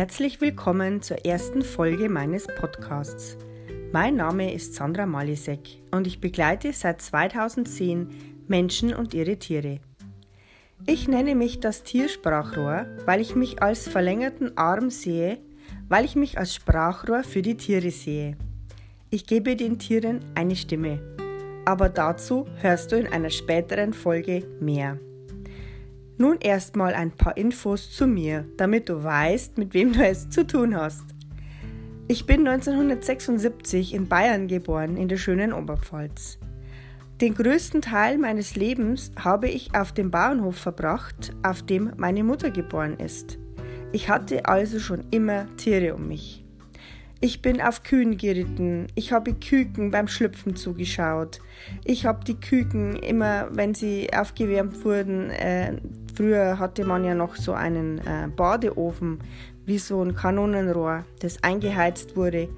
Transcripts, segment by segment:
Herzlich willkommen zur ersten Folge meines Podcasts. Mein Name ist Sandra Malisek und ich begleite seit 2010 Menschen und ihre Tiere. Ich nenne mich das Tiersprachrohr, weil ich mich als verlängerten Arm sehe, weil ich mich als Sprachrohr für die Tiere sehe. Ich gebe den Tieren eine Stimme. Aber dazu hörst du in einer späteren Folge mehr. Nun erstmal ein paar Infos zu mir, damit du weißt, mit wem du es zu tun hast. Ich bin 1976 in Bayern geboren, in der schönen Oberpfalz. Den größten Teil meines Lebens habe ich auf dem Bauernhof verbracht, auf dem meine Mutter geboren ist. Ich hatte also schon immer Tiere um mich. Ich bin auf Kühen geritten. Ich habe Küken beim Schlüpfen zugeschaut. Ich habe die Küken immer, wenn sie aufgewärmt wurden, äh, früher hatte man ja noch so einen äh, Badeofen, wie so ein Kanonenrohr, das eingeheizt wurde.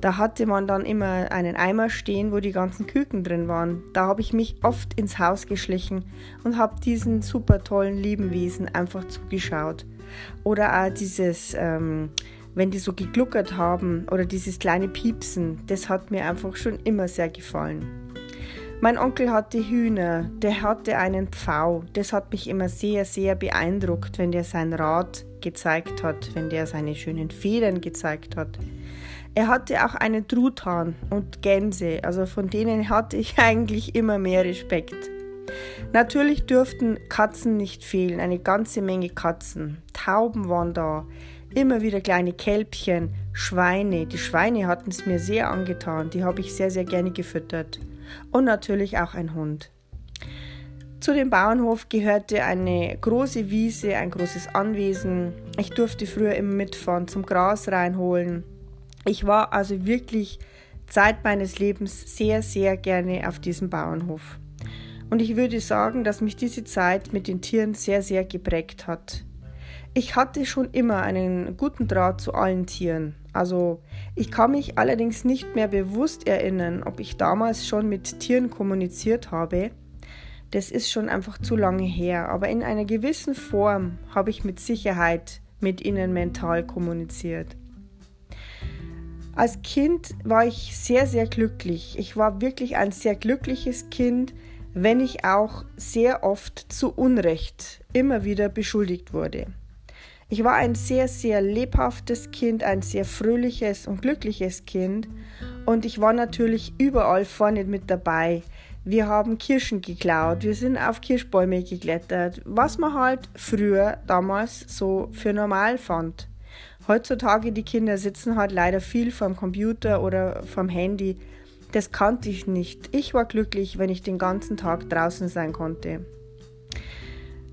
Da hatte man dann immer einen Eimer stehen, wo die ganzen Küken drin waren. Da habe ich mich oft ins Haus geschlichen und habe diesen super tollen, lieben Wesen einfach zugeschaut. Oder auch dieses... Ähm, wenn die so gegluckert haben oder dieses kleine Piepsen, das hat mir einfach schon immer sehr gefallen. Mein Onkel hatte Hühner, der hatte einen Pfau. Das hat mich immer sehr, sehr beeindruckt, wenn der sein Rad gezeigt hat, wenn der seine schönen Federn gezeigt hat. Er hatte auch einen Truthahn und Gänse, also von denen hatte ich eigentlich immer mehr Respekt. Natürlich dürften Katzen nicht fehlen, eine ganze Menge Katzen. Tauben waren da, Immer wieder kleine Kälbchen, Schweine. Die Schweine hatten es mir sehr angetan. Die habe ich sehr, sehr gerne gefüttert. Und natürlich auch ein Hund. Zu dem Bauernhof gehörte eine große Wiese, ein großes Anwesen. Ich durfte früher immer mitfahren, zum Gras reinholen. Ich war also wirklich Zeit meines Lebens sehr, sehr gerne auf diesem Bauernhof. Und ich würde sagen, dass mich diese Zeit mit den Tieren sehr, sehr geprägt hat. Ich hatte schon immer einen guten Draht zu allen Tieren. Also ich kann mich allerdings nicht mehr bewusst erinnern, ob ich damals schon mit Tieren kommuniziert habe. Das ist schon einfach zu lange her, aber in einer gewissen Form habe ich mit Sicherheit mit ihnen mental kommuniziert. Als Kind war ich sehr, sehr glücklich. Ich war wirklich ein sehr glückliches Kind, wenn ich auch sehr oft zu Unrecht immer wieder beschuldigt wurde. Ich war ein sehr, sehr lebhaftes Kind, ein sehr fröhliches und glückliches Kind und ich war natürlich überall vorne mit dabei. Wir haben Kirschen geklaut, wir sind auf Kirschbäume geklettert, was man halt früher damals so für normal fand. Heutzutage die Kinder sitzen halt leider viel vom Computer oder vom Handy. Das kannte ich nicht. Ich war glücklich, wenn ich den ganzen Tag draußen sein konnte.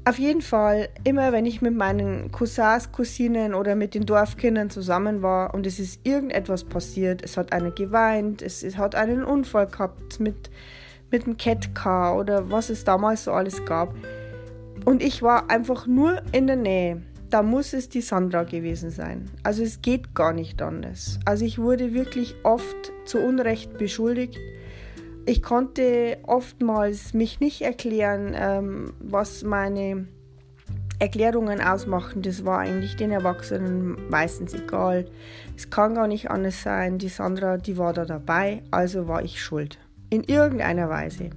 Auf jeden Fall, immer wenn ich mit meinen Cousins, Cousinen oder mit den Dorfkindern zusammen war und es ist irgendetwas passiert, es hat einer geweint, es, hat einen Unfall gehabt mit, mit dem Catcar oder was es damals so alles gab. Und ich war einfach nur in der Nähe. Da muss es die Sandra gewesen sein. Also es geht gar nicht anders. Also ich wurde wirklich oft zu Unrecht beschuldigt ich konnte oftmals mich nicht erklären, ähm, was meine Erklärungen ausmachen. Das war eigentlich den Erwachsenen meistens egal. Es kann gar nicht anders sein. Die Sandra, die war da dabei, also war ich schuld. In irgendeiner Weise.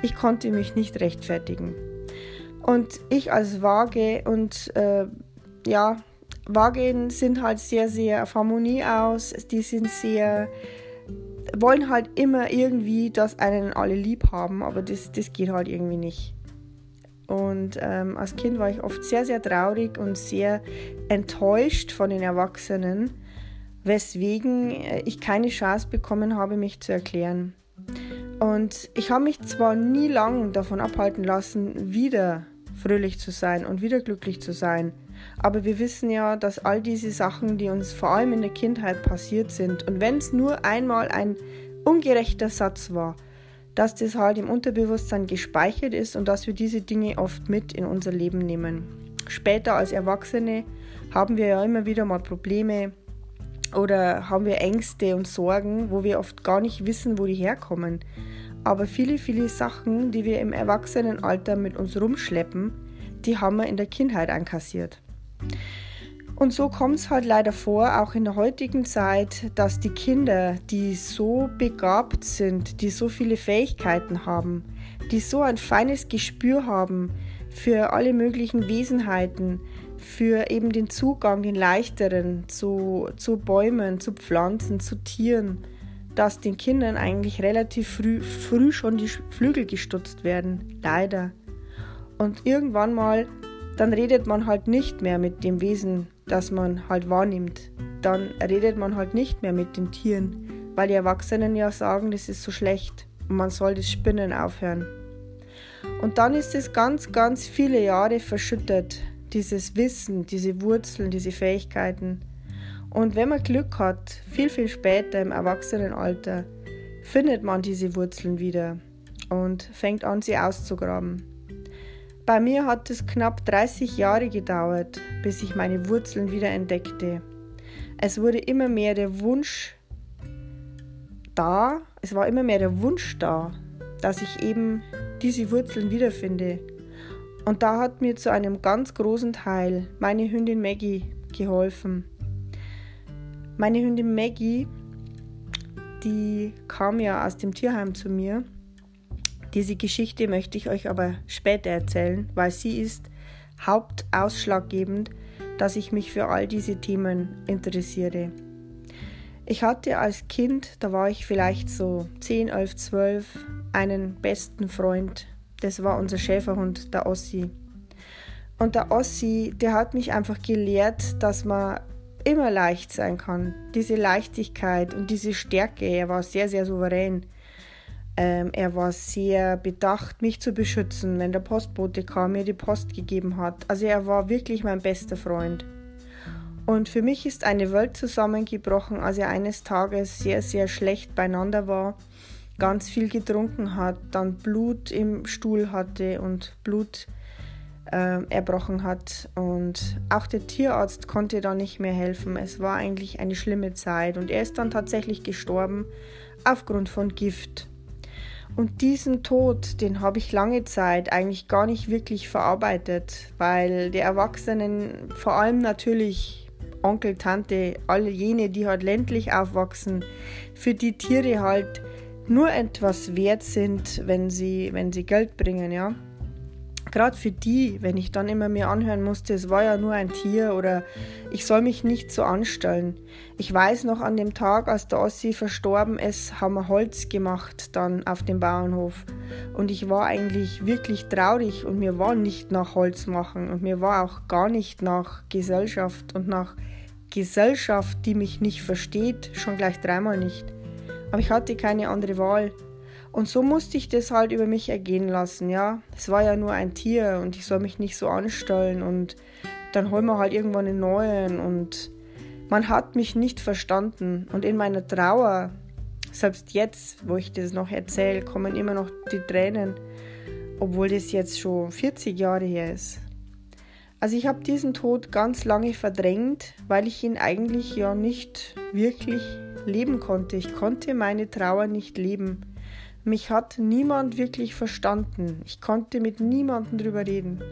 Ich konnte mich nicht rechtfertigen. Und ich als Waage und äh, ja, Wagen sind halt sehr, sehr auf Harmonie aus. Die sind sehr wollen halt immer irgendwie, dass einen alle lieb haben, aber das, das geht halt irgendwie nicht. Und ähm, als Kind war ich oft sehr, sehr traurig und sehr enttäuscht von den Erwachsenen, weswegen äh, ich keine Chance bekommen habe, mich zu erklären. Und ich habe mich zwar nie lang davon abhalten lassen, wieder fröhlich zu sein und wieder glücklich zu sein, aber wir wissen ja, dass all diese Sachen, die uns vor allem in der Kindheit passiert sind, und wenn es nur einmal ein ungerechter Satz war, dass das halt im Unterbewusstsein gespeichert ist und dass wir diese Dinge oft mit in unser Leben nehmen. Später als Erwachsene haben wir ja immer wieder mal Probleme oder haben wir Ängste und Sorgen, wo wir oft gar nicht wissen, wo die herkommen. Aber viele, viele Sachen, die wir im Erwachsenenalter mit uns rumschleppen, die haben wir in der Kindheit einkassiert. Und so kommt es halt leider vor, auch in der heutigen Zeit, dass die Kinder, die so begabt sind, die so viele Fähigkeiten haben, die so ein feines Gespür haben für alle möglichen Wesenheiten, für eben den Zugang, den leichteren zu, zu Bäumen, zu Pflanzen, zu Tieren, dass den Kindern eigentlich relativ früh, früh schon die Flügel gestutzt werden. Leider. Und irgendwann mal, dann redet man halt nicht mehr mit dem Wesen, das man halt wahrnimmt. Dann redet man halt nicht mehr mit den Tieren, weil die Erwachsenen ja sagen, das ist so schlecht und man soll das Spinnen aufhören. Und dann ist es ganz, ganz viele Jahre verschüttet, dieses Wissen, diese Wurzeln, diese Fähigkeiten. Und wenn man Glück hat, viel, viel später im Erwachsenenalter, findet man diese Wurzeln wieder und fängt an, sie auszugraben. Bei mir hat es knapp 30 Jahre gedauert, bis ich meine Wurzeln wieder entdeckte. Es wurde immer mehr der Wunsch da, es war immer mehr der Wunsch da, dass ich eben diese Wurzeln wiederfinde. Und da hat mir zu einem ganz großen Teil meine Hündin Maggie geholfen. Meine Hündin Maggie, die kam ja aus dem Tierheim zu mir. Diese Geschichte möchte ich euch aber später erzählen, weil sie ist hauptausschlaggebend, dass ich mich für all diese Themen interessiere. Ich hatte als Kind, da war ich vielleicht so 10, 11, 12, einen besten Freund. Das war unser Schäferhund, der Ossi. Und der Ossi, der hat mich einfach gelehrt, dass man immer leicht sein kann. Diese Leichtigkeit und diese Stärke. Er war sehr, sehr souverän. Ähm, er war sehr bedacht, mich zu beschützen, wenn der Postbote kam, mir die Post gegeben hat. Also er war wirklich mein bester Freund. Und für mich ist eine Welt zusammengebrochen, als er eines Tages sehr, sehr schlecht beieinander war, ganz viel getrunken hat, dann Blut im Stuhl hatte und Blut äh, erbrochen hat. Und auch der Tierarzt konnte da nicht mehr helfen. Es war eigentlich eine schlimme Zeit und er ist dann tatsächlich gestorben aufgrund von Gift. Und diesen Tod, den habe ich lange Zeit eigentlich gar nicht wirklich verarbeitet, weil die Erwachsenen, vor allem natürlich Onkel, Tante, alle jene, die halt ländlich aufwachsen, für die Tiere halt nur etwas wert sind, wenn sie, wenn sie Geld bringen, ja. Gerade für die, wenn ich dann immer mir anhören musste, es war ja nur ein Tier oder ich soll mich nicht so anstellen. Ich weiß noch an dem Tag, als der Ossi verstorben ist, haben wir Holz gemacht dann auf dem Bauernhof. Und ich war eigentlich wirklich traurig und mir war nicht nach Holz machen und mir war auch gar nicht nach Gesellschaft und nach Gesellschaft, die mich nicht versteht, schon gleich dreimal nicht. Aber ich hatte keine andere Wahl. Und so musste ich das halt über mich ergehen lassen, ja. Es war ja nur ein Tier und ich soll mich nicht so anstellen und dann holen wir halt irgendwann einen neuen und man hat mich nicht verstanden. Und in meiner Trauer, selbst jetzt, wo ich das noch erzähle, kommen immer noch die Tränen, obwohl das jetzt schon 40 Jahre her ist. Also ich habe diesen Tod ganz lange verdrängt, weil ich ihn eigentlich ja nicht wirklich leben konnte. Ich konnte meine Trauer nicht leben. Mich hat niemand wirklich verstanden. Ich konnte mit niemandem drüber reden.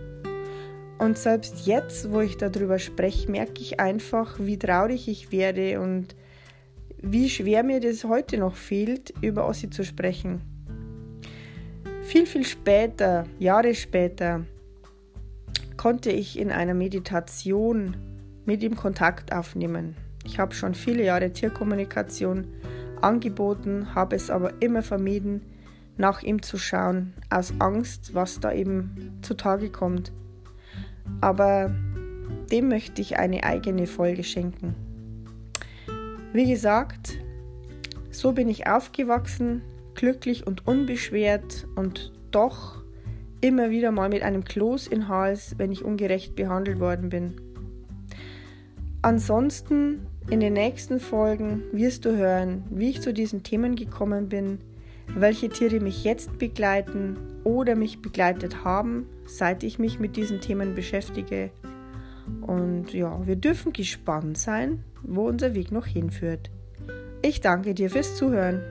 Und selbst jetzt, wo ich darüber spreche, merke ich einfach, wie traurig ich werde und wie schwer mir das heute noch fehlt, über Ossi zu sprechen. Viel, viel später, Jahre später, konnte ich in einer Meditation mit ihm Kontakt aufnehmen. Ich habe schon viele Jahre Tierkommunikation angeboten, habe es aber immer vermieden, nach ihm zu schauen, aus Angst, was da eben zutage kommt. Aber dem möchte ich eine eigene Folge schenken. Wie gesagt, so bin ich aufgewachsen, glücklich und unbeschwert und doch immer wieder mal mit einem Kloß in Hals, wenn ich ungerecht behandelt worden bin. Ansonsten in den nächsten Folgen wirst du hören, wie ich zu diesen Themen gekommen bin, welche Tiere mich jetzt begleiten oder mich begleitet haben, seit ich mich mit diesen Themen beschäftige. Und ja, wir dürfen gespannt sein, wo unser Weg noch hinführt. Ich danke dir fürs Zuhören.